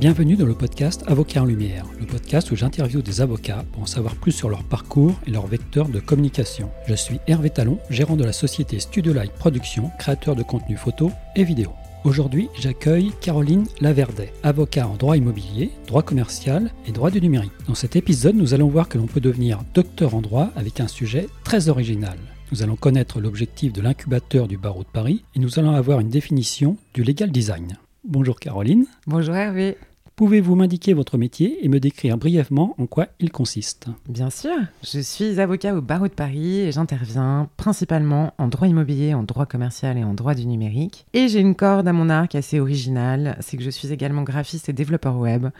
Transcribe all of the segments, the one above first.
Bienvenue dans le podcast Avocat en Lumière, le podcast où j'interviewe des avocats pour en savoir plus sur leur parcours et leur vecteur de communication. Je suis Hervé Talon, gérant de la société Studio Light Production, créateur de contenu photo et vidéo. Aujourd'hui, j'accueille Caroline Laverdet, avocat en droit immobilier, droit commercial et droit du numérique. Dans cet épisode, nous allons voir que l'on peut devenir docteur en droit avec un sujet très original. Nous allons connaître l'objectif de l'incubateur du barreau de Paris et nous allons avoir une définition du legal design. Bonjour Caroline. Bonjour Hervé. Pouvez-vous m'indiquer votre métier et me décrire brièvement en quoi il consiste Bien sûr, je suis avocat au barreau de Paris et j'interviens principalement en droit immobilier, en droit commercial et en droit du numérique. Et j'ai une corde à mon arc assez originale, c'est que je suis également graphiste et développeur web.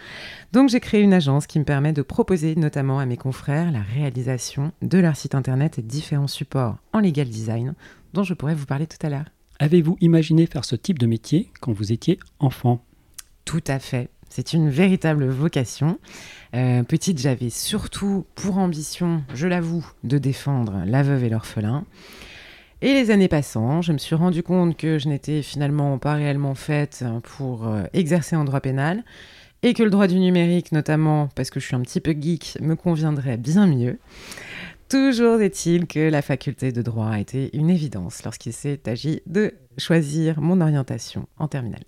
Donc j'ai créé une agence qui me permet de proposer notamment à mes confrères la réalisation de leur site internet et différents supports en legal design dont je pourrais vous parler tout à l'heure. Avez-vous imaginé faire ce type de métier quand vous étiez enfant? Tout à fait. C'est une véritable vocation. Euh, petite, j'avais surtout pour ambition, je l'avoue, de défendre la veuve et l'orphelin. Et les années passant, je me suis rendu compte que je n'étais finalement pas réellement faite pour euh, exercer en droit pénal et que le droit du numérique, notamment parce que je suis un petit peu geek, me conviendrait bien mieux. Toujours est-il que la faculté de droit a été une évidence lorsqu'il s'est agi de choisir mon orientation en terminale.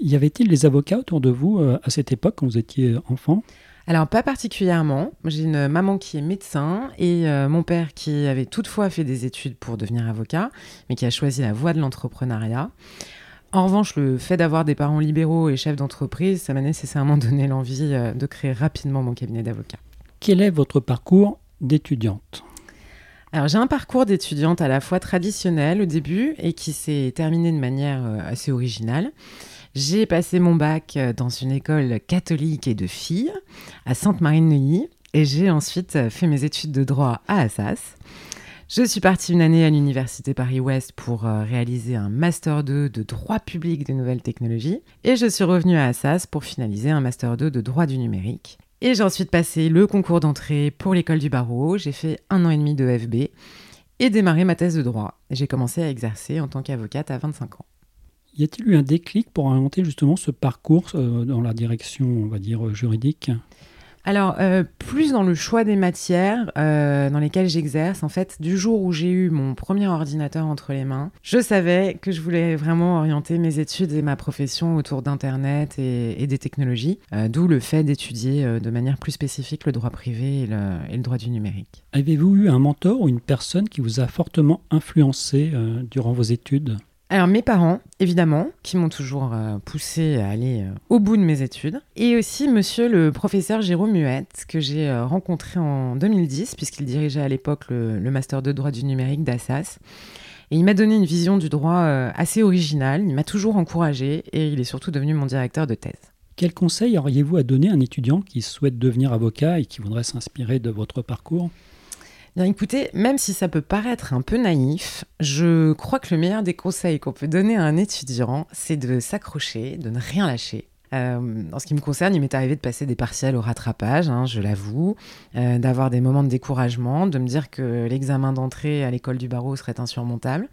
Y avait-il des avocats autour de vous euh, à cette époque quand vous étiez enfant? Alors, pas particulièrement. J'ai une maman qui est médecin et euh, mon père qui avait toutefois fait des études pour devenir avocat, mais qui a choisi la voie de l'entrepreneuriat. En revanche, le fait d'avoir des parents libéraux et chefs d'entreprise, ça m'a nécessairement donné l'envie euh, de créer rapidement mon cabinet d'avocat. Quel est votre parcours d'étudiante? Alors j'ai un parcours d'étudiante à la fois traditionnel au début et qui s'est terminé de manière assez originale. J'ai passé mon bac euh, dans une école catholique et de filles à Sainte-Marie-de-Neuilly et j'ai ensuite euh, fait mes études de droit à Assas. Je suis partie une année à l'Université Paris-Ouest pour euh, réaliser un Master 2 de droit public des nouvelles technologies et je suis revenue à Assas pour finaliser un Master 2 de droit du numérique. Et j'ai ensuite passé le concours d'entrée pour l'école du barreau, j'ai fait un an et demi de FB et démarré ma thèse de droit. J'ai commencé à exercer en tant qu'avocate à 25 ans. Y a-t-il eu un déclic pour inventer justement ce parcours euh, dans la direction, on va dire, juridique? Alors, euh, plus dans le choix des matières euh, dans lesquelles j'exerce, en fait, du jour où j'ai eu mon premier ordinateur entre les mains, je savais que je voulais vraiment orienter mes études et ma profession autour d'Internet et, des technologies, d'où le fait d'étudier de manière plus spécifique le droit privé et le, droit du numérique. Avez-vous eu un mentor ou une personne qui vous a fortement influencé durant vos études? Alors mes parents, évidemment, qui m'ont toujours euh, poussé à aller euh, au bout de mes études. Et aussi monsieur le professeur Jérôme Muette, que j'ai euh, rencontré en 2010, puisqu'il dirigeait à l'époque le, Master de droit du numérique d'Assas. Et il m'a donné une vision du droit assez originale, il m'a toujours encouragé et il est surtout devenu mon directeur de thèse. Quel conseil auriez-vous à donner à un étudiant qui souhaite devenir avocat et qui voudrait s'inspirer de votre parcours? Bien écoutez, même si ça peut paraître un peu naïf, je crois que le meilleur des conseils qu'on peut donner à un étudiant, c'est de s'accrocher, de ne rien lâcher. Euh, en ce qui me concerne, il m'est arrivé de passer des partiels au rattrapage, hein, je l'avoue, euh, d'avoir des moments de découragement, de me dire que l'examen d'entrée à l'école du barreau serait insurmontable.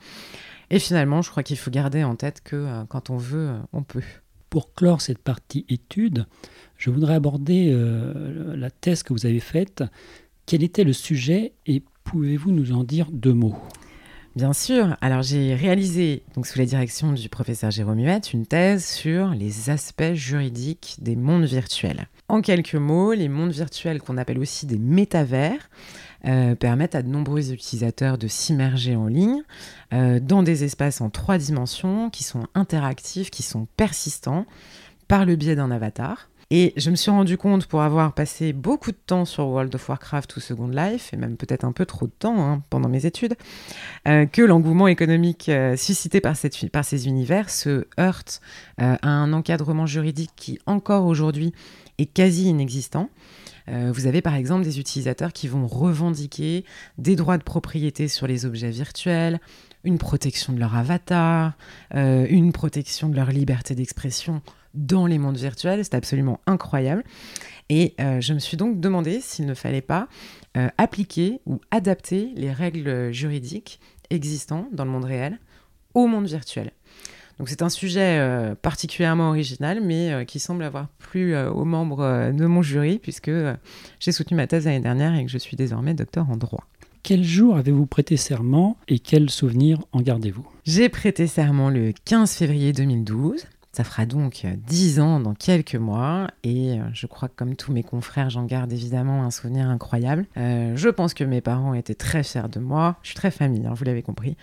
Et finalement, je crois qu'il faut garder en tête que euh, quand on veut, on peut. Pour clore cette partie étude, je voudrais aborder la thèse que vous avez faite quel était le sujet et pouvez-vous nous en dire deux mots? Bien sûr. Alors j'ai réalisé, donc sous la direction du professeur Jérôme Huette, une thèse sur les aspects juridiques des mondes virtuels. En quelques mots, les mondes virtuels qu'on appelle aussi des métavers euh, permettent à de nombreux utilisateurs de s'immerger en ligne euh, dans des espaces en trois dimensions qui sont interactifs, qui sont persistants par le biais d'un avatar. Et je me suis rendu compte, pour avoir passé beaucoup de temps sur World of Warcraft ou Second Life, et même peut-être un peu trop de temps hein, pendant mes études, euh, que l'engouement économique euh, suscité par, cette, par, ces univers se heurte euh, à un encadrement juridique qui, encore aujourd'hui, est quasi inexistant. vous avez par exemple des utilisateurs qui vont revendiquer des droits de propriété sur les objets virtuels, une protection de leur avatar, une protection de leur liberté d'expression dans les mondes virtuels. C'est absolument incroyable. Et euh, je me suis donc demandé s'il ne fallait pas euh, appliquer ou adapter les règles juridiques existantes dans le monde réel au monde virtuel. Donc c'est un sujet euh, particulièrement original, mais euh, qui semble avoir plu aux membres de mon jury, puisque j'ai soutenu ma thèse l'année dernière et que je suis désormais docteur en droit. Quel jour avez-vous prêté serment et quels souvenirs en gardez-vous? J'ai prêté serment le 15 février 2012. Ça fera donc 10 ans dans quelques mois et je crois que comme tous mes confrères, j'en garde évidemment un souvenir incroyable. je pense que mes parents étaient très fiers de moi. Je suis très famille, hein, vous l'avez compris.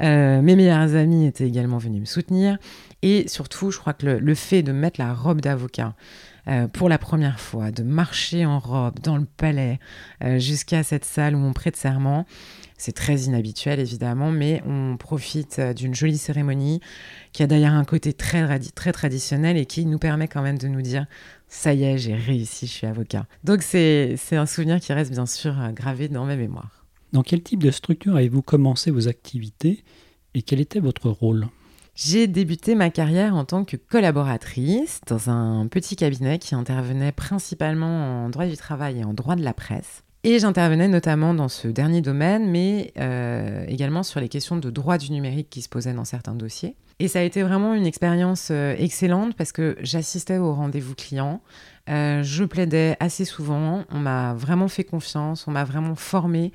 Euh, mes meilleurs amis étaient également venus me soutenir. Et surtout, je crois que le, fait de mettre la robe d'avocat euh, pour la première fois, de marcher en robe dans le palais euh, jusqu'à cette salle où on prête serment, c'est très inhabituel évidemment, mais on profite d'une jolie cérémonie qui a d'ailleurs un côté très, très traditionnel et qui nous permet quand même de nous dire ça y est, j'ai réussi, je suis avocat. Donc c'est un souvenir qui reste bien sûr gravé dans ma mémoire. Dans quel type de structure avez-vous commencé vos activités et quel était votre rôle? J'ai débuté ma carrière en tant que collaboratrice dans un petit cabinet qui intervenait principalement en droit du travail et en droit de la presse. Et j'intervenais notamment dans ce dernier domaine, mais euh, également sur les questions de droit du numérique qui se posaient dans certains dossiers. Et ça a été vraiment une expérience euh, excellente parce que j'assistais aux rendez-vous clients, euh, je plaidais assez souvent, on m'a vraiment fait confiance, on m'a vraiment formée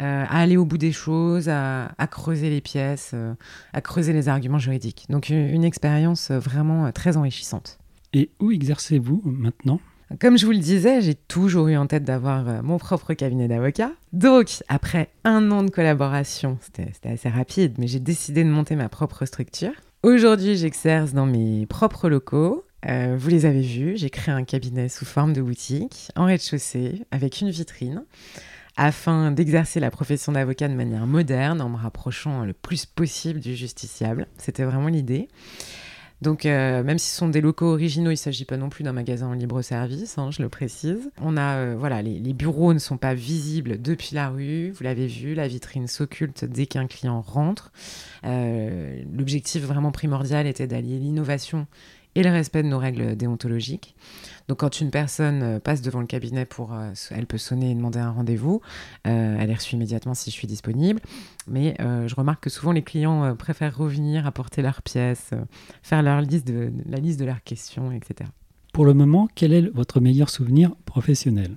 euh, à aller au bout des choses, à, creuser les pièces, euh, à creuser les arguments juridiques. Donc une, expérience vraiment euh, très enrichissante. Et où exercez-vous maintenant? Comme je vous le disais, j'ai toujours eu en tête d'avoir mon propre cabinet d'avocat. Donc, après un an de collaboration, c'était assez rapide, mais j'ai décidé de monter ma propre structure. Aujourd'hui, j'exerce dans mes propres locaux. vous les avez vus, j'ai créé un cabinet sous forme de boutique en rez-de-chaussée avec une vitrine afin d'exercer la profession d'avocat de manière moderne en me rapprochant le plus possible du justiciable. C'était vraiment l'idée. Donc, euh, même si ce sont des locaux originaux, il ne s'agit pas non plus d'un magasin en libre service, hein, je le précise. On a, euh, voilà, les, bureaux ne sont pas visibles depuis la rue. Vous l'avez vu, la vitrine s'occulte dès qu'un client rentre. Euh, l'objectif vraiment primordial était d'allier l'innovation et le respect de nos règles déontologiques. Donc quand une personne euh, passe devant le cabinet pour, euh, elle peut sonner et demander un rendez-vous, euh, elle est reçue immédiatement si je suis disponible. Mais je remarque que souvent les clients préfèrent revenir, apporter leurs pièces, faire leur liste de, la liste de leurs questions, etc. Pour le moment, quel est votre meilleur souvenir professionnel?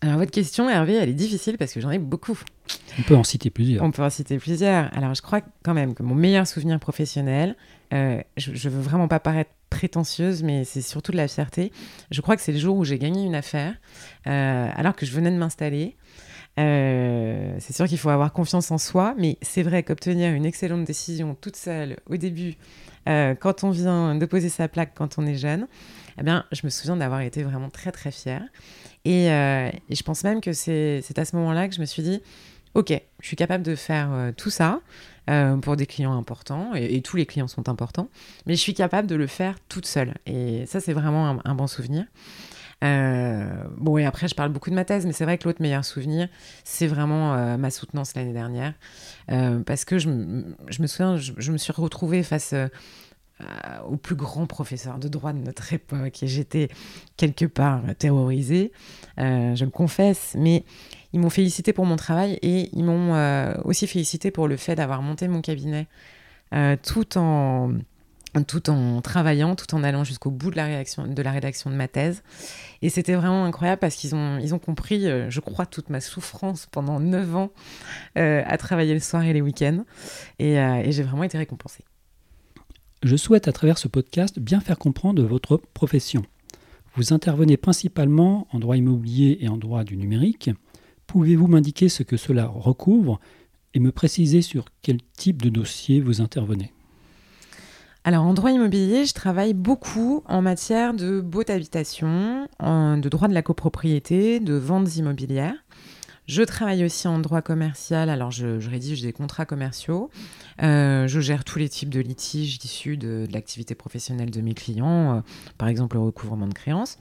Alors votre question, Hervé, elle est difficile parce que j'en ai beaucoup. On peut en citer plusieurs. On peut en citer plusieurs. Alors je crois quand même que mon meilleur souvenir professionnel, je, je veux vraiment pas paraître prétentieuse, mais c'est surtout de la fierté. Je crois que c'est le jour où j'ai gagné une affaire, euh, alors que je venais de m'installer. Euh, c'est sûr qu'il faut avoir confiance en soi, mais c'est vrai qu'obtenir une excellente décision toute seule au début, euh, quand on vient de poser sa plaque quand on est jeune, eh bien, je me souviens d'avoir été vraiment très très fière. Et, et je pense même que c'est à ce moment-là que je me suis dit, ok, je suis capable de faire tout ça. Euh, pour des clients importants, et, tous les clients sont importants, mais je suis capable de le faire toute seule. Et ça, c'est vraiment un, bon souvenir. Euh, bon, et après, je parle beaucoup de ma thèse, mais c'est vrai que l'autre meilleur souvenir, c'est vraiment euh, ma soutenance l'année dernière. parce que je, me souviens, je, me suis retrouvée face au plus grand professeur de droit de notre époque, et j'étais quelque part terrorisée, je le confesse, mais ils m'ont félicité pour mon travail et ils m'ont euh, aussi félicité pour le fait d'avoir monté mon cabinet euh, tout en tout en travaillant, tout en allant jusqu'au bout de la, rédaction, de ma thèse. Et c'était vraiment incroyable parce qu'ils ont, ils ont compris, euh, je crois, toute ma souffrance pendant neuf ans à travailler le soir et les week-ends. Et j'ai vraiment été récompensée. Je souhaite à travers ce podcast bien faire comprendre votre profession. Vous intervenez principalement en droit immobilier et en droit du numérique. Pouvez-vous m'indiquer ce que cela recouvre et me préciser sur quel type de dossier vous intervenez? Alors en droit immobilier, je travaille beaucoup en matière de baux d'habitation, de droit de la copropriété, de ventes immobilières. Je travaille aussi en droit commercial, alors je, rédige des contrats commerciaux, euh, je gère tous les types de litiges issus de, l'activité professionnelle de mes clients, euh, par exemple le recouvrement de créances.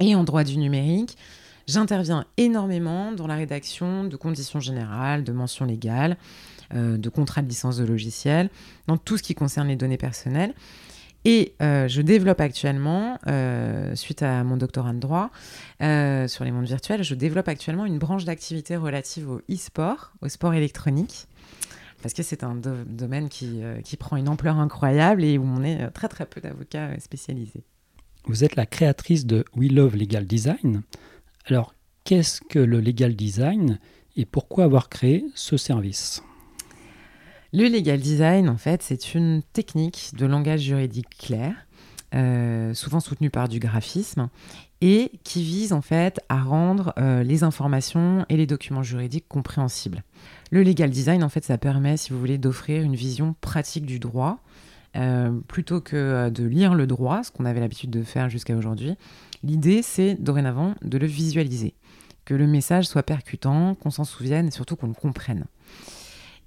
Et en droit du numérique, J'interviens énormément dans la rédaction de conditions générales, de mentions légales, euh, de contrats de licence de logiciel, dans tout ce qui concerne les données personnelles. Et euh, je développe actuellement, euh, suite à mon doctorat de droit sur les mondes virtuels, je développe actuellement une branche d'activité relative au e-sport, au sport électronique. parce que c'est un domaine qui, qui, prend une ampleur incroyable et où on est très très peu d'avocats spécialisés. Vous êtes la créatrice de We Love Legal Design. Alors, qu'est-ce que le legal design et pourquoi avoir créé ce service? Le legal design, en fait, c'est une technique de langage juridique clair, euh, souvent soutenue par du graphisme, et qui vise en fait à rendre euh, les informations et les documents juridiques compréhensibles. Le legal design, en fait, ça permet, si vous voulez, d'offrir une vision pratique du droit. Euh, plutôt que de lire le droit, ce qu'on avait l'habitude de faire jusqu'à aujourd'hui, l'idée c'est dorénavant de le visualiser que le message soit percutant, qu'on s'en souvienne et surtout qu'on le comprenne.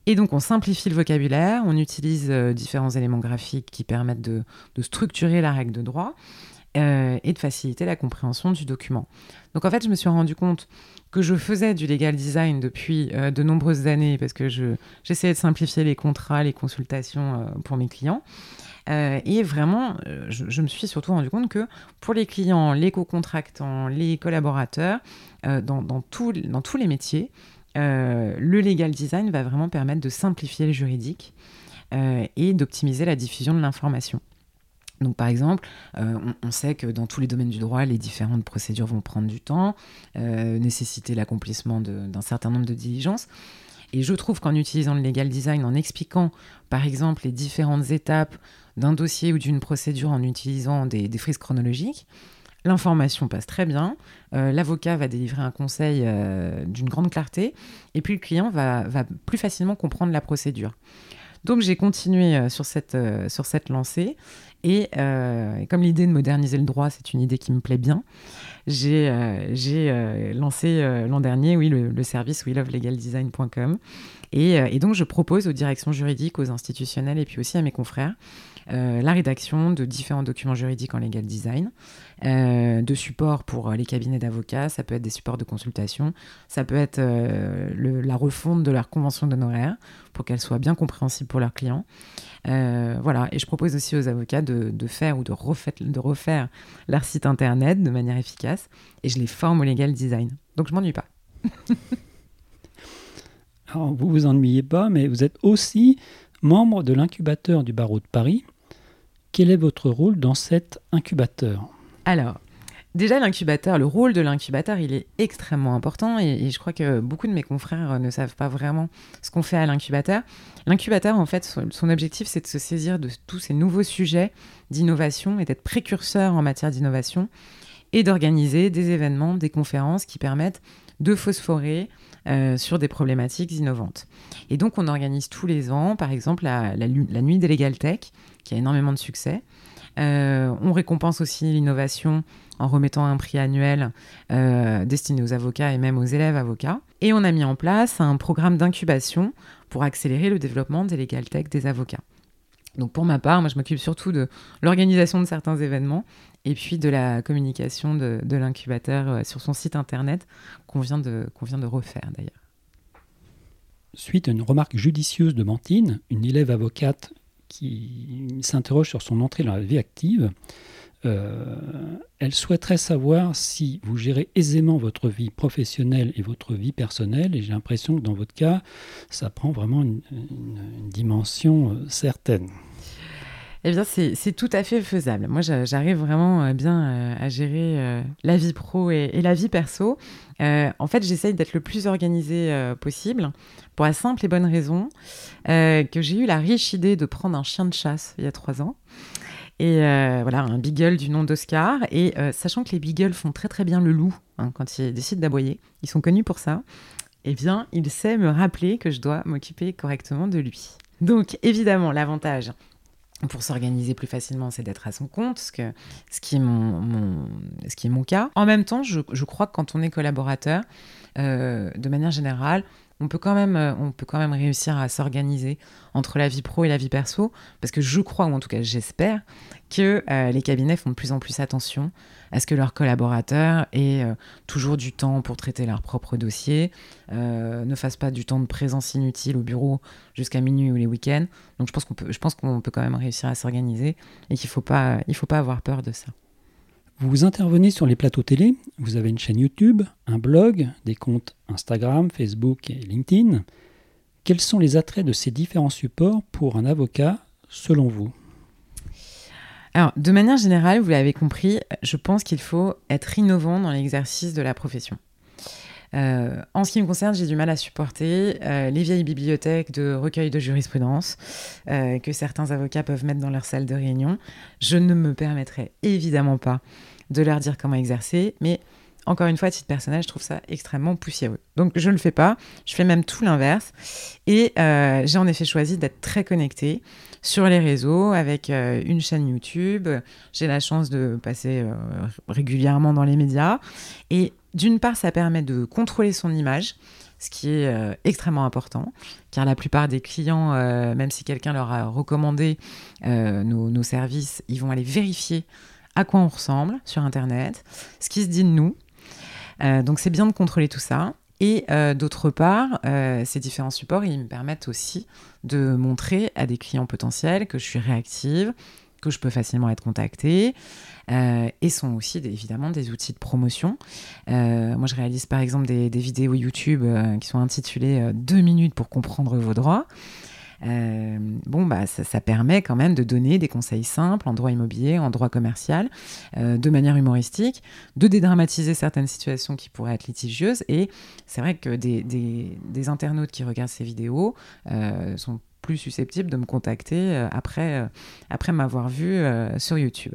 Et donc on simplifie le vocabulaire, on utilise euh, différents éléments graphiques qui permettent de, structurer la règle de droit euh, et de faciliter la compréhension du document. Donc en fait, je me suis rendu compte que je faisais du legal design depuis euh, de nombreuses années parce que j'essayais de simplifier les contrats, les consultations pour mes clients. Euh, et vraiment, euh, je, me suis surtout rendu compte que pour les clients, les co-contractants, les collaborateurs, euh, dans, dans, tous les métiers, le legal design va vraiment permettre de simplifier le juridique et d'optimiser la diffusion de l'information. Donc par exemple, on, sait que dans tous les domaines du droit, les différentes procédures vont prendre du temps, nécessiter l'accomplissement d'un certain nombre de diligences. Et je trouve qu'en utilisant le legal design, en expliquant par exemple les différentes étapes d'un dossier ou d'une procédure en utilisant des, frises chronologiques, l'information passe très bien, euh, l'avocat va délivrer un conseil euh, d'une grande clarté, et puis le client va, plus facilement comprendre la procédure. Donc j'ai continué euh, sur, cette, sur cette lancée, et comme l'idée de moderniser le droit, c'est une idée qui me plaît bien, j'ai lancé l'an dernier oui, le, le service welovelegaldesign.com. Et, et donc je propose aux directions juridiques, aux institutionnels et puis aussi à mes confrères euh, la rédaction de différents documents juridiques en legal design, euh, de supports pour euh, les cabinets d'avocats, ça peut être des supports de consultation, ça peut être la refonte de leur convention d'honoraires pour qu'elle soit bien compréhensible pour leurs clients. voilà, et je propose aussi aux avocats de, faire ou de refaire, de refaire leur site internet de manière efficace, et je les forme au legal design. Donc je m'ennuie pas. Alors, vous vous ennuyez pas, mais vous êtes aussi membre de l'incubateur du barreau de Paris. Quel est votre rôle dans cet incubateur? Alors, déjà l'incubateur, le rôle de l'incubateur, il est extrêmement important et, je crois que beaucoup de mes confrères ne savent pas vraiment ce qu'on fait à l'incubateur. L'incubateur, en fait, son, objectif, c'est de se saisir de tous ces nouveaux sujets d'innovation et d'être précurseur en matière d'innovation et d'organiser des événements, des conférences qui permettent de phosphorer euh, sur des problématiques innovantes. Et donc, on organise tous les ans, par exemple, la, nuit des Legal Tech, qui a énormément de succès. Euh, on récompense aussi l'innovation en remettant un prix annuel euh, destiné aux avocats et même aux élèves avocats. Et on a mis en place un programme d'incubation pour accélérer le développement des legal tech des avocats. Donc pour ma part, moi je m'occupe surtout de l'organisation de certains événements et puis de la communication de, l'incubateur euh, sur son site internet qu'on vient, de refaire d'ailleurs. Suite à une remarque judicieuse de Mantine, une élève avocate qui s'interroge sur son entrée dans la vie active. Euh, elle souhaiterait savoir si vous gérez aisément votre vie professionnelle et votre vie personnelle. Et j'ai l'impression que dans votre cas, ça prend vraiment une, dimension euh, certaine. Eh bien, c'est tout à fait faisable. Moi, j'arrive vraiment euh, bien à gérer la vie pro et, la vie perso. en fait, j'essaye d'être le plus organisé possible pour la simple et bonne raison euh, que j'ai eu la riche idée de prendre un chien de chasse il y a trois ans. Et euh, voilà, un beagle du nom d'Oscar. Et euh, sachant que les beagles font très très bien le loup hein, quand ils décident d'aboyer, ils sont connus pour ça, eh bien, il sait me rappeler que je dois m'occuper correctement de lui. Donc, évidemment, l'avantage pour s'organiser plus facilement, c'est d'être à son compte, ce, qui est mon, cas. En même temps, je, je crois que quand on est collaborateur, de manière générale, on peut quand même, euh, on peut quand même réussir à s'organiser entre la vie pro et la vie perso, parce que je crois, ou en tout cas j'espère, que euh, les cabinets font de plus en plus attention à ce que leurs collaborateurs aient euh, toujours du temps pour traiter leurs propres dossiers, ne fassent pas du temps de présence inutile au bureau jusqu'à minuit ou les week-ends. Donc je pense qu'on peut, quand même réussir à s'organiser et qu'il faut faut pas avoir peur de ça. Vous intervenez sur les plateaux télé, vous avez une chaîne YouTube, un blog, des comptes Instagram, Facebook et LinkedIn. Quels sont les attraits de ces différents supports pour un avocat, selon vous? Alors, de manière générale, vous l'avez compris, je pense qu'il faut être innovant dans l'exercice de la profession. Euh, en ce qui me concerne, j'ai du mal à supporter euh, les vieilles bibliothèques de recueils de jurisprudence euh, que certains avocats peuvent mettre dans leur salle de réunion. Je ne me permettrai évidemment pas de leur dire comment exercer, mais encore une fois, à titre personnel, je trouve ça extrêmement poussiéreux. Donc je ne le fais pas, je fais même tout l'inverse. Et j'ai en effet choisi d'être très connectée sur les réseaux avec une chaîne YouTube. J'ai la chance de passer régulièrement dans les médias. Et d'une part, ça permet de contrôler son image ce qui est extrêmement important, car la plupart des clients, même si quelqu'un leur a recommandé nos, nos, services, ils vont aller vérifier à quoi on ressemble sur Internet, ce qui se dit de nous, euh, donc c'est bien de contrôler tout ça. Et euh, d'autre part, euh, ces différents supports, ils me permettent aussi de montrer à des clients potentiels que je suis réactive, que je peux facilement être contactée, et sont aussi évidemment des outils de promotion. moi, je réalise par exemple des, vidéos YouTube qui sont intitulées 2 minutes pour comprendre vos droits. Euh, bon, bah, ça, permet quand même de donner des conseils simples en droit immobilier, en droit commercial, euh, de manière humoristique, de dédramatiser certaines situations qui pourraient être litigieuses. Et c'est vrai que des, internautes qui regardent ces vidéos euh, sont plus de me contacter après, après m'avoir vu sur YouTube.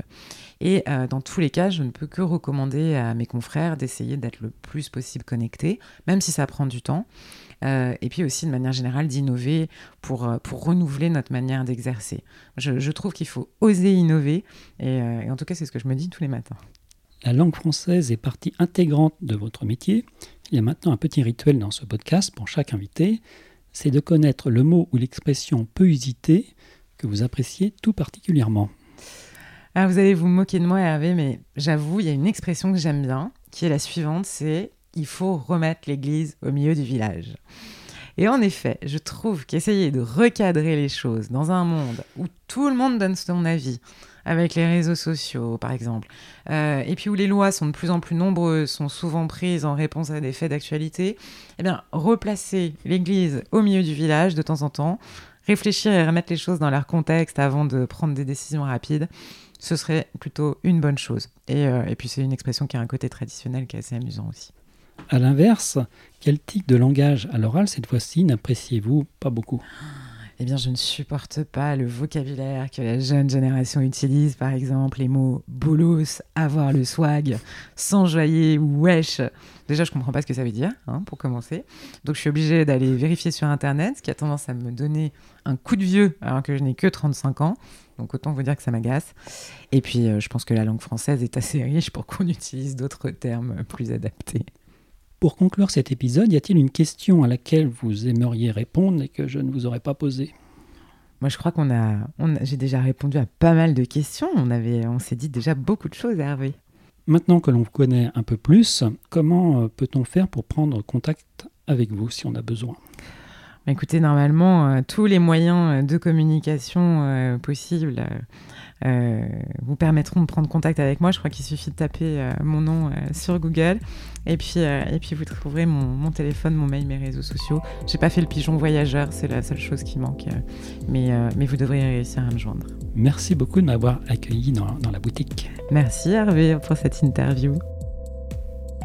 Et dans tous les cas, je ne peux que recommander à mes confrères d'essayer d'être le plus possible connectés, même si ça prend du temps. Euh, et puis aussi de manière générale d'innover pour, euh, pour renouveler notre manière d'exercer. Je, trouve qu'il faut oser innover, euh, et, en tout cas c'est ce que je me dis tous les matins. La langue française est partie intégrante de votre métier. Il y a maintenant un petit rituel dans ce podcast pour chaque invité, c'est de connaître le mot ou l'expression peu usité que vous appréciez tout particulièrement. Ah, vous allez vous moquer de moi, Hervé, mais j'avoue, il y a une expression que j'aime bien, qui est la suivante, c'est il faut remettre l'église au milieu du village. Et en effet, je trouve qu'essayer de recadrer les choses dans un monde où tout le monde donne son avis, avec les réseaux sociaux par exemple, euh, et puis où les lois sont de plus en plus nombreuses, sont souvent prises en réponse à des faits d'actualité, eh bien, replacer l'église au milieu du village de temps en temps, réfléchir et remettre les choses dans leur contexte avant de prendre des décisions rapides, ce serait plutôt une bonne chose. Et, euh, puis c'est une expression qui a un côté traditionnel qui est assez amusant aussi. A l'inverse, quel type de langage à l'oral cette fois-ci n'appréciez-vous pas beaucoup? Eh bien, je ne supporte pas le vocabulaire que la jeune génération utilise, par exemple les mots bolos, avoir le swag, s'enjoyer ou wesh. Déjà, je comprends pas ce que ça veut dire, hein, pour commencer. Donc, je suis obligée d'aller vérifier sur Internet, ce qui a tendance à me donner un coup de vieux, alors que je n'ai que 35 ans. Donc, autant vous dire que ça m'agace. Et puis, euh, je pense que la langue française est assez riche pour qu'on utilise d'autres termes plus adaptés. Pour conclure cet épisode, y a-t-il une question à laquelle vous aimeriez répondre et que je ne vous aurais pas posée? Moi, je crois qu'on a, j'ai déjà répondu à pas mal de questions. On avait, on s'est dit déjà beaucoup de choses, Hervé. Maintenant que l'on vous connaît un peu plus, comment euh, peut-on faire pour prendre contact avec vous si on a besoin? Écoutez, normalement, euh, tous les moyens euh, de communication possibles euh, vous permettront de prendre contact avec moi. Je crois qu'il suffit de taper mon nom sur Google et puis, et puis vous trouverez mon, téléphone, mon mail, mes réseaux sociaux. J'ai pas fait le pigeon voyageur, c'est la seule chose qui manque, mais, mais vous devriez réussir à me joindre. Merci beaucoup de m'avoir accueilli dans, dans la boutique. Merci Hervé pour cette interview.